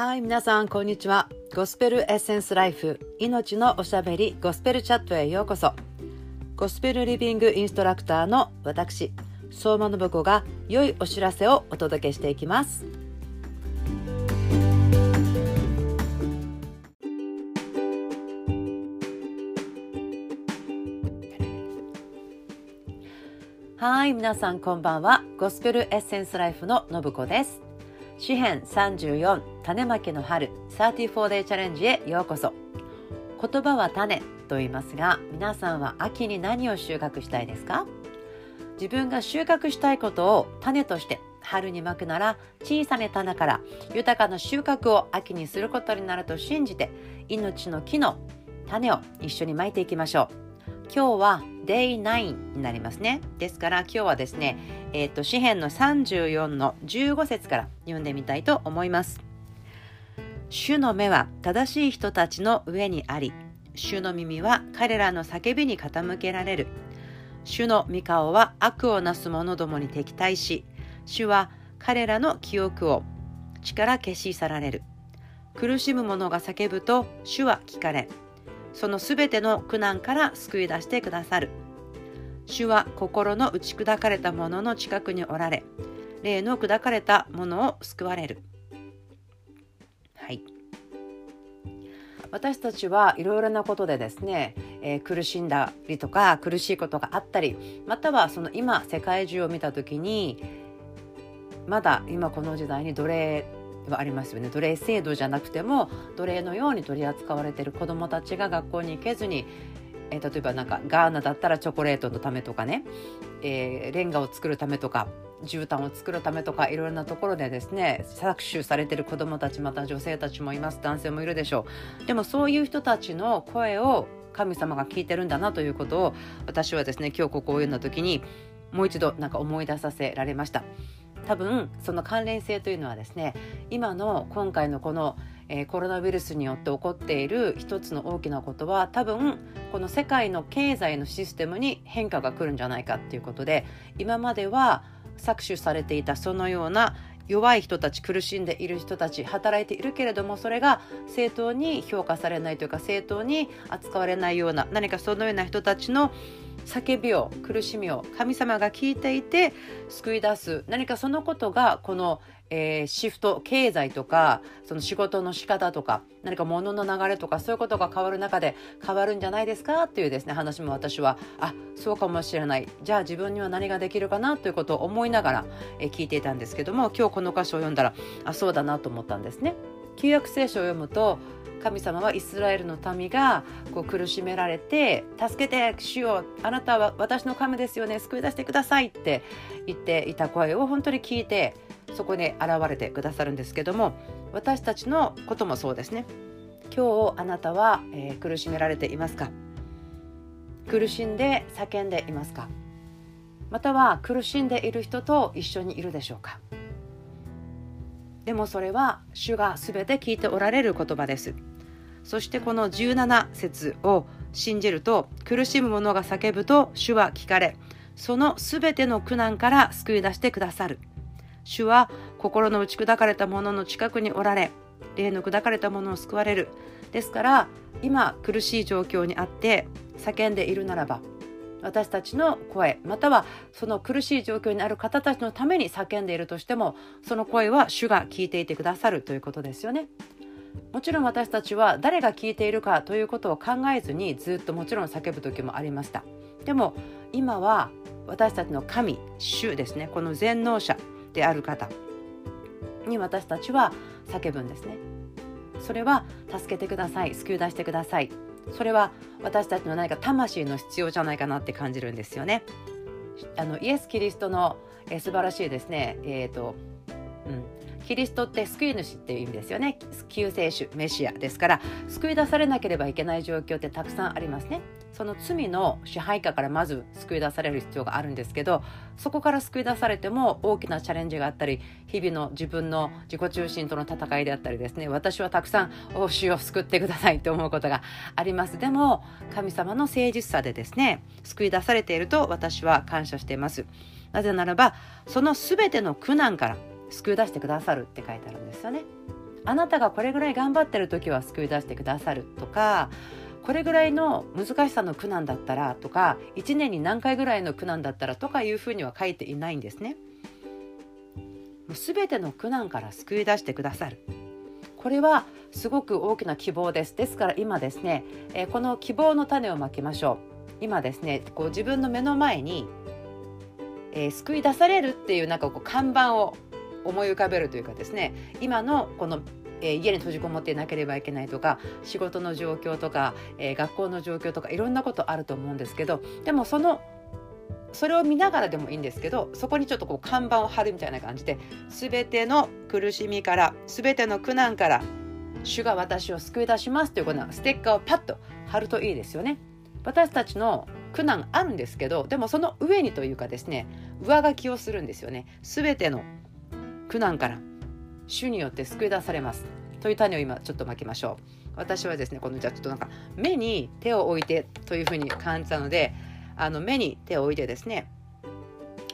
はい皆さんこんにちは。ゴスペルエッセンスライフ命のおしゃべりゴスペルチャットへようこそ。ゴスペルリビングインストラクターの私相馬信子が良いお知らせをお届けしていきます。はい皆さんこんばんは。ゴスペルエッセンスライフの信子です。詩編34種まきの春 34day チャレンジへようこそ。言葉は種と言いますが皆さんは秋に何を収穫したいですか？自分が収穫したいことを種として春にまくなら小さな種から豊かな収穫を秋にすることになると信じて命の木の種を一緒にまいていきましょう。今日は Day9 になりますね。ですから今日はですねえっ、ー、と詩編の34の15節から読んでみたいと思います。主の目は正しい人たちの上にあり主の耳は彼らの叫びに傾けられる。主の御顔は悪をなす者どもに敵対し主は彼らの記憶を力消し去られる。苦しむ者が叫ぶと主は聞かれそのすべての苦難から救い出してくださる。主は心の打ち砕かれた者の近くにおられ霊の砕かれた者を救われる。はい。私たちはいろいろなことでですね、えー、苦しんだりとか苦しいことがあったりまたはその今世界中を見た時にまだ今この時代に奴隷はありますよね。奴隷制度じゃなくても奴隷のように取り扱われている子どもたちが学校に行けずにえー、例えばなんかガーナだったらチョコレートのためとかね、えー、レンガを作るためとか絨毯を作るためとかいろいろなところでですね搾取されてる子どもたちまた女性たちもいます。男性もいるでしょう。でもそういう人たちの声を神様が聞いてるんだなということを私はですね今日ここを読んだ時にもう一度なんか思い出させられました。多分その関連性というのはですね今の今回のこのえー、コロナウイルスによって起こっている一つの大きなことは多分この世界の経済のシステムに変化が来るんじゃないかっていうことで今までは搾取されていたそのような弱い人たち苦しんでいる人たち働いているけれどもそれが正当に評価されないというか正当に扱われないような何かそのような人たちの叫びを苦しみを神様が聞いていて救い出す何かそのことがこのえー、シフト経済とかその仕事の仕方とか何か物の流れとかそういうことが変わる中で変わるんじゃないですかっていうですね話も私はあそうかもしれないじゃあ自分には何ができるかな？ということを思いながら、えー、聞いていたんですけども今日この箇所を読んだらあそうだなと思ったんですね。旧約聖書を読むと神様はイスラエルの民がこう苦しめられて「助けて主よあなたは私の神ですよね救い出してください」って言っていた声を本当に聞いてそこに現れてくださるんですけども私たちのこともそうですね。今日あなたは、えー、苦しめられていますか？苦しんで叫んでいますか？または苦しんでいる人と一緒にいるでしょうか？でもそれは主が全て聞いておられる言葉です。そしてこの17節を信じると苦しむ者が叫ぶと主は聞かれその全ての苦難から救い出してくださる。主は心の打ち砕かれた者の近くにおられ霊の砕かれた者を救われるですから今苦しい状況にあって叫んでいるならば私たちの声またはその苦しい状況にある方たちのために叫んでいるとしてもその声は主が聞いていてくださるということですよね。もちろん私たちは誰が聞いているかということを考えずにずっともちろん叫ぶ時もありました。でも今は私たちの神主ですねこの全能者である方。に私たちは叫ぶんですね。それは助けてください。救い出してください。それは私たちの何か魂の必要じゃないかなって感じるんですよね。あのイエス・キリストの、え素晴らしいですね。えっ、ー、とうん。キリストって救い主っていう意味ですよね。救世主メシアですから救い出されなければいけない状況ってたくさんありますね。その罪の支配下からまず救い出される必要があるんですけどそこから救い出されても大きなチャレンジがあったり日々の自分の自己中心との戦いであったりですね私はたくさん「お主を救ってください」と思うことがありますでも神様の誠実さでですね救い出されていると私は感謝していますなぜならばその全ての苦難から救い出してくださるって書いてあるんですよね。あなたがこれぐらい頑張ってる時は救い出してくださるとかこれぐらいの難しさの苦難だったらとか1年に何回ぐらいの苦難だったらとかいうふうには書いていないんですね。もう全ての苦難から救い出してくださる。これはすごく大きな希望です。ですから今ですね、えー、この希望の種をまきましょう。今ですねこう自分の目の前に、えー、救い出されるっていうなんかこう看板を思い浮かべるというかですね今のこのえ、家に閉じこもっていなければいけないとか仕事の状況とか、え、学校の状況とかいろんなことあると思うんですけどでもそのそれを見ながらでもいいんですけどそこにちょっとこう看板を貼るみたいな感じで全ての苦しみから全ての苦難から主が私を救い出しますというこのステッカーをパッと貼るといいですよね。私たちの苦難あるんですけどでもその上にというかですね上書きをするんですよね。全ての苦難から主によって救い出されます。という種を今ちょっとまきましょう。私はですねこのじゃあちょっとなんか目に手を置いてというふうに感じたのであの目に手を置いてですね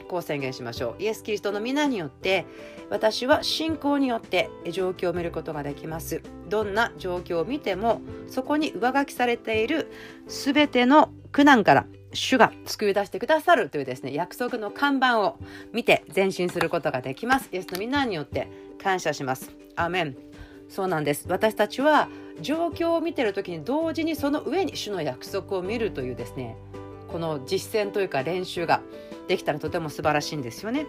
こう宣言しましょう。イエス・キリストの皆によって私は信仰によって状況を見ることができます。どんな状況を見てもそこに上書きされている全ての苦難から主が救い出してくださるというですね約束の看板を見て前進することができますイエスの皆によって感謝しますアメンそうなんです私たちは状況を見てる時に同時にその上に主の約束を見るというですねこの実践というか練習ができたらとても素晴らしいんですよね。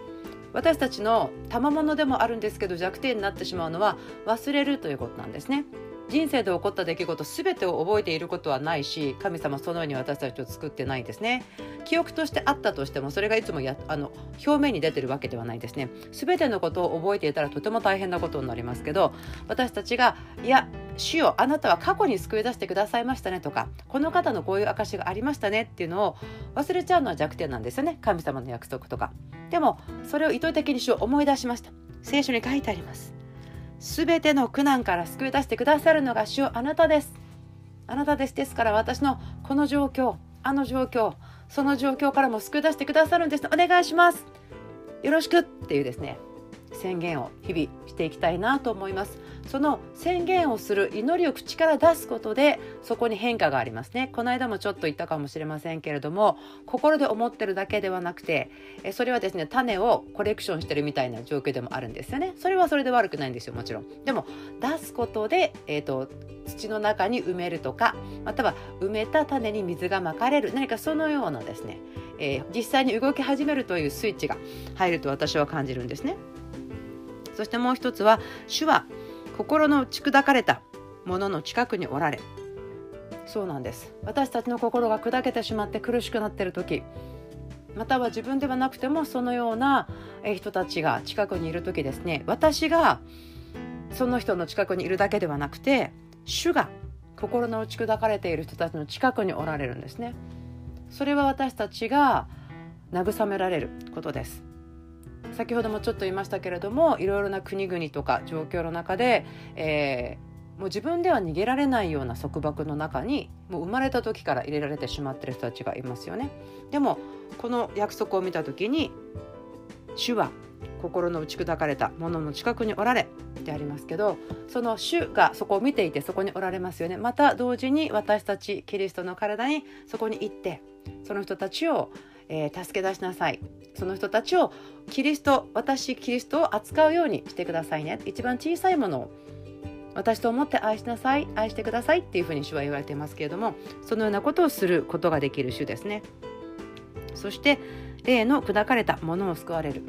私たちの賜物でもあるんですけど弱点になってしまうのは忘れるということなんですね。人生で起こった出来事全てを覚えていることはないし神様そのように私たちを作ってないんですね。記憶としてあったとしてもそれがいつもやあの表面に出てるわけではないですね。全てのことを覚えていたらとても大変なことになりますけど私たちがいや主よあなたは過去に救い出してくださいましたねとかこの方のこういう証がありましたねっていうのを忘れちゃうのは弱点なんですよね。神様の約束とか。でもそれを意図的に主を思い出しました。聖書に書いてあります。すべての苦難から救い出してくださるのが主あなたです。あなたです。ですから私のこの状況、あの状況、その状況からも救い出してくださるんです。お願いします。よろしくっていうですね、宣言を日々していきたいなと思います。その宣言をする祈りを口から出すことでそこに変化がありますね。この間もちょっと言ったかもしれませんけれども心で思ってるだけではなくてえそれはですね種をコレクションしてるみたいな状況でもあるんですよね。それはそれで悪くないんですよもちろん。でも出すことで、えーと、土の中に埋めるとかまたは埋めた種に水がまかれる。何かそのようなですね、えー、実際に動き始めるというスイッチが入ると私は感じるんですね。そしてもう一つは主は心の打ち砕かれたものの近くにおられそうなんです。私たちの心が砕けてしまって苦しくなっている時または自分ではなくてもそのような人たちが近くにいる時ですね。私がその人の近くにいるだけではなくて主が心の打ち砕かれている人たちの近くにおられるんですね。それは私たちが慰められることです。先ほどもちょっと言いましたけれどもいろいろな国々とか状況の中で、えー、もう自分では逃げられないような束縛の中にもう生まれた時から入れられてしまってる人たちがいますよね。でもこの約束を見た時に主は心の打ち砕かれたものの近くにおられでありますけどその主がそこを見ていてそこにおられますよねまた同時に私たちキリストの体にそこに行ってその人たちをえー、助け出しなさい。その人たちをキリスト私キリストを扱うようにしてくださいね。一番小さいものを私と思って愛しなさい。愛してくださいっていうふうに主は言われてますけれどもそのようなことをすることができる主ですね。そして霊の砕かれたものを救われる。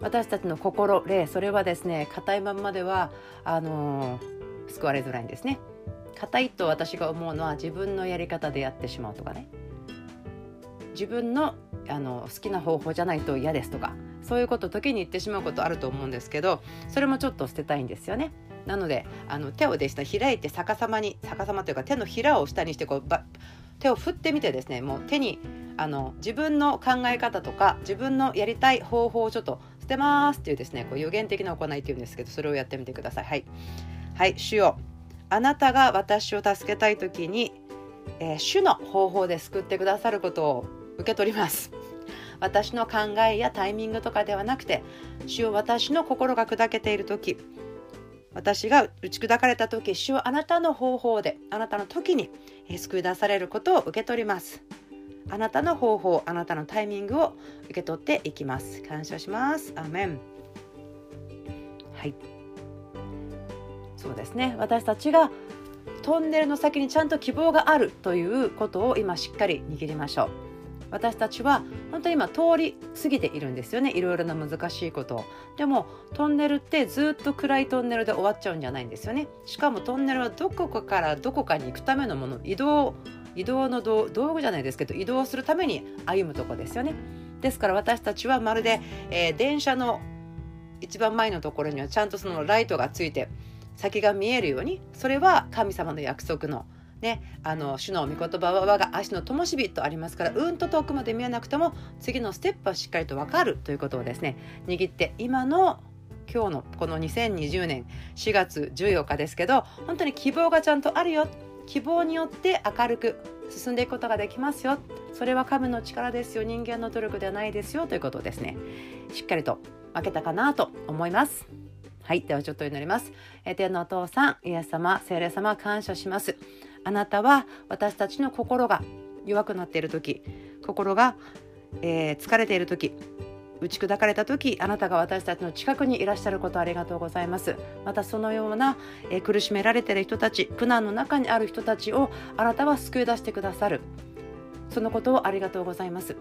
私たちの心霊それはですね硬いまんまではあのー、救われづらいんですね。硬いと私が思うのは自分のやり方でやってしまうとかね。自分のあの好きな方法じゃないと嫌ですとかそういうこと時に言ってしまうことあると思うんですけどそれもちょっと捨てたいんですよね。なのであの手をですね開いて逆さまに逆さまというか手のひらを下にしてこうば手を振ってみてですねもう手にあの自分の考え方とか自分のやりたい方法をちょっと捨てますっていうですねこう予言的な行いっていうんですけどそれをやってみてください。はい、はい、主よあなたが私を助けたい時に、えー、主の方法で救ってくださることを受け取ります。私の考えやタイミングとかではなくて主を私の心が砕けている時私が打ち砕かれた時主はあなたの方法であなたの時に救い出されることを受け取ります。あなたの方法あなたのタイミングを受け取っていきます。感謝します。アメン。はい。そうですね。私たちがトンネルの先にちゃんと希望があるということを今しっかり握りましょう。私たちは本当に今通り過ぎているんですよね。いろいろな難しいことでもトンネルってずっと暗いトンネルで終わっちゃうんじゃないんですよね。しかもトンネルはどこかからどこかに行くためのもの。移動移動の道具じゃないですけど移動するために歩むとこですよね。ですから私たちはまるで、えー、電車の一番前のところにはちゃんとそのライトがついて先が見えるようにそれは神様の約束のね、あの主の御言葉は我が足の灯火とありますからうんと遠くまで見えなくても次のステップはしっかりと分かるということをですね握って今の今日のこの2020年4月14日ですけど本当に希望がちゃんとあるよ希望によって明るく進んでいくことができますよそれは神の力ですよ人間の努力ではないですよということをですねしっかりと分けたかなと思います。はい。ではちょっと祈ります。天のお父さん、イエス様、聖霊様、感謝します。あなたは私たちの心が弱くなっている時、心が、えー、疲れている時、打ち砕かれた時あなたが私たちの近くにいらっしゃることありがとうございます。またそのような、えー、苦しめられている人たち苦難の中にある人たちをあなたは救い出してくださる。そのことをありがとうございます。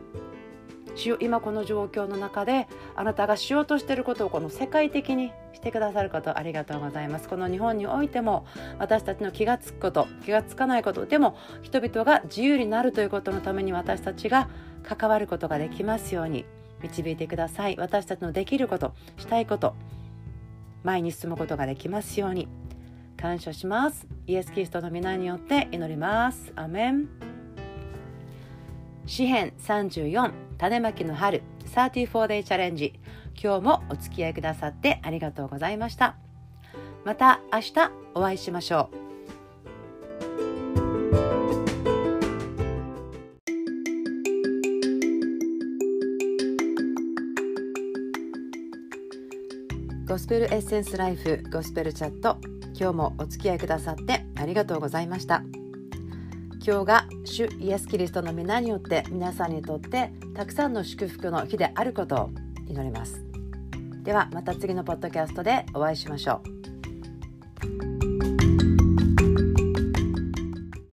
今この状況の中であなたがしようとしていることをこの世界的にしてくださることありがとうございますこの日本においても私たちの気がつくこと気がつかないことでも人々が自由になるということのために私たちが関わることができますように導いてください。私たちのできることしたいこと前に進むことができますように感謝します。イエス・キリストの皆によって祈ります。アメン。詩編34種まきの春 34day チャレンジ今日もお付き合いくださってありがとうございました。また明日お会いしましょう。ゴスペルエッセンスライフゴスペルチャット。今日もお付き合いくださってありがとうございました。今日が主イエス・キリストの皆によって皆さんにとってたくさんの祝福の日であることを祈ります。ではまた次のポッドキャストでお会いしましょう。